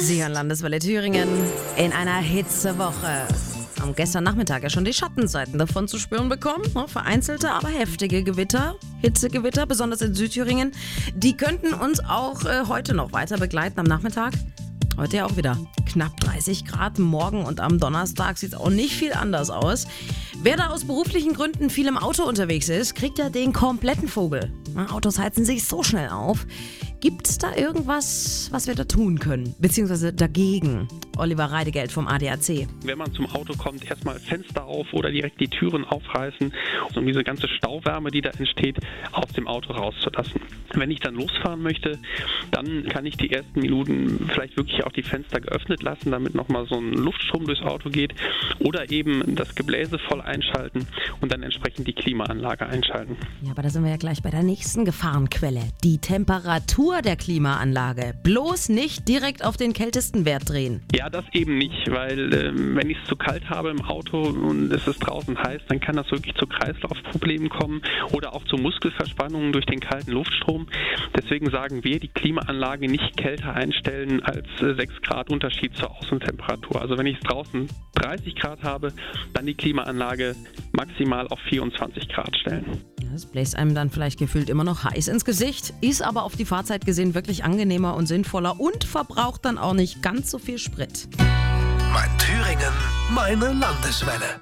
Sie hören Landeswelle Thüringen in einer Hitzewoche. Am gestern Nachmittag ja schon die Schattenseiten davon zu spüren bekommen. Ne? Vereinzelte, aber heftige Gewitter, Hitzegewitter, besonders in Südthüringen. Die könnten uns auch äh, heute noch weiter begleiten am Nachmittag. Heute ja auch wieder knapp 30 Grad. Morgen und am Donnerstag sieht es auch nicht viel anders aus. Wer da aus beruflichen Gründen viel im Auto unterwegs ist, kriegt ja den kompletten Vogel. Autos heizen sich so schnell auf. Gibt es da irgendwas, was wir da tun können? Beziehungsweise dagegen? Oliver Reidegeld vom ADAC. Wenn man zum Auto kommt, erstmal Fenster auf oder direkt die Türen aufreißen, um diese ganze Stauwärme, die da entsteht, aus dem Auto rauszulassen. Wenn ich dann losfahren möchte, dann kann ich die ersten Minuten vielleicht wirklich auch die Fenster geöffnet lassen, damit nochmal so ein Luftstrom durchs Auto geht. Oder eben das Gebläse voll einschalten und dann entsprechend die Klimaanlage einschalten. Ja, aber da sind wir ja gleich bei der nächsten Gefahrenquelle. Die Temperatur der Klimaanlage. Bloß nicht direkt auf den kältesten Wert drehen. Das eben nicht, weil äh, wenn ich es zu kalt habe im Auto und es ist draußen heiß, dann kann das wirklich zu Kreislaufproblemen kommen oder auch zu Muskelverspannungen durch den kalten Luftstrom. Deswegen sagen wir, die Klimaanlage nicht kälter einstellen als äh, 6 Grad Unterschied zur Außentemperatur. Also wenn ich es draußen 30 Grad habe, dann die Klimaanlage maximal auf 24 Grad stellen. Das bläst einem dann vielleicht gefühlt immer noch heiß ins Gesicht, ist aber auf die Fahrzeit gesehen wirklich angenehmer und sinnvoller und verbraucht dann auch nicht ganz so viel Sprit. Mein Thüringen, meine Landeswelle.